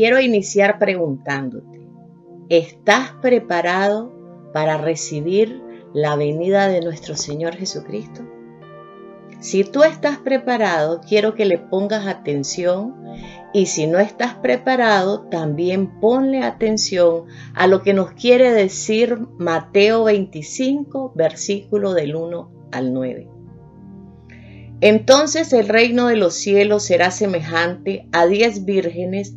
quiero iniciar preguntándote, ¿estás preparado para recibir la venida de nuestro Señor Jesucristo? Si tú estás preparado, quiero que le pongas atención y si no estás preparado, también ponle atención a lo que nos quiere decir Mateo 25, versículo del 1 al 9. Entonces el reino de los cielos será semejante a diez vírgenes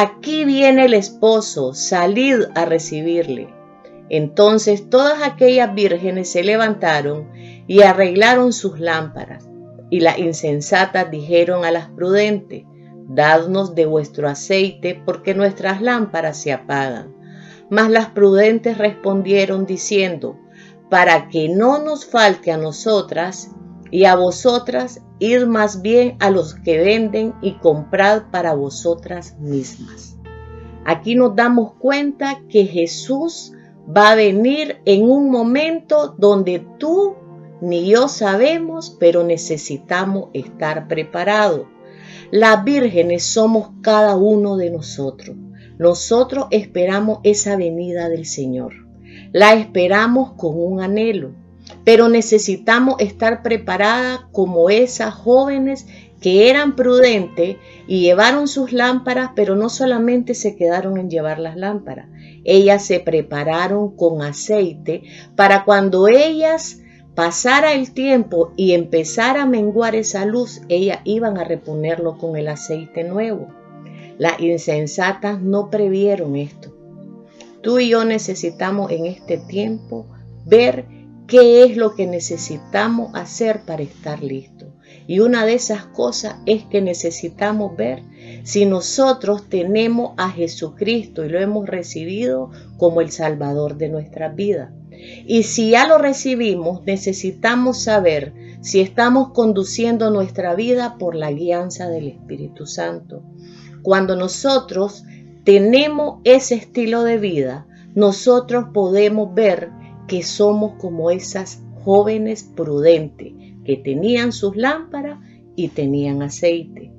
aquí viene el esposo, salid a recibirle. Entonces todas aquellas vírgenes se levantaron y arreglaron sus lámparas. Y las insensatas dijeron a las prudentes, Dadnos de vuestro aceite, porque nuestras lámparas se apagan. Mas las prudentes respondieron diciendo, Para que no nos falte a nosotras y a vosotras, id más bien a los que venden y comprad para vosotras mismas. Aquí nos damos cuenta que Jesús va a venir en un momento donde tú ni yo sabemos, pero necesitamos estar preparados. Las vírgenes somos cada uno de nosotros. Nosotros esperamos esa venida del Señor. La esperamos con un anhelo pero necesitamos estar preparadas como esas jóvenes que eran prudentes y llevaron sus lámparas, pero no solamente se quedaron en llevar las lámparas, ellas se prepararon con aceite para cuando ellas pasara el tiempo y empezara a menguar esa luz, ellas iban a reponerlo con el aceite nuevo. Las insensatas no previeron esto. Tú y yo necesitamos en este tiempo ver qué es lo que necesitamos hacer para estar listos. Y una de esas cosas es que necesitamos ver si nosotros tenemos a Jesucristo y lo hemos recibido como el Salvador de nuestra vida. Y si ya lo recibimos, necesitamos saber si estamos conduciendo nuestra vida por la guianza del Espíritu Santo. Cuando nosotros tenemos ese estilo de vida, nosotros podemos ver que somos como esas jóvenes prudentes que tenían sus lámparas y tenían aceite.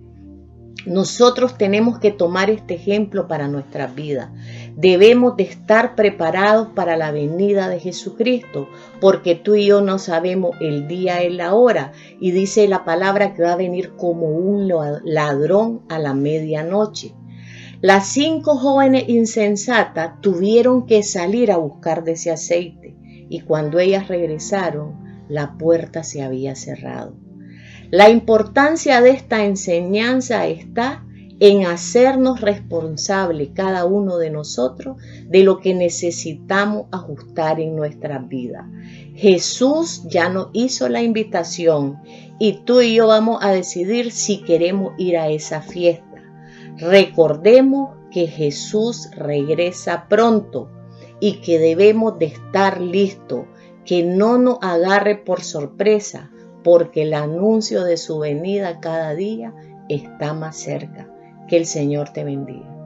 Nosotros tenemos que tomar este ejemplo para nuestra vida. Debemos de estar preparados para la venida de Jesucristo, porque tú y yo no sabemos el día y la hora. Y dice la palabra que va a venir como un ladrón a la medianoche. Las cinco jóvenes insensatas tuvieron que salir a buscar de ese aceite y cuando ellas regresaron, la puerta se había cerrado. La importancia de esta enseñanza está en hacernos responsable cada uno de nosotros de lo que necesitamos ajustar en nuestra vida. Jesús ya nos hizo la invitación y tú y yo vamos a decidir si queremos ir a esa fiesta. Recordemos que Jesús regresa pronto y que debemos de estar listos, que no nos agarre por sorpresa, porque el anuncio de su venida cada día está más cerca. Que el Señor te bendiga.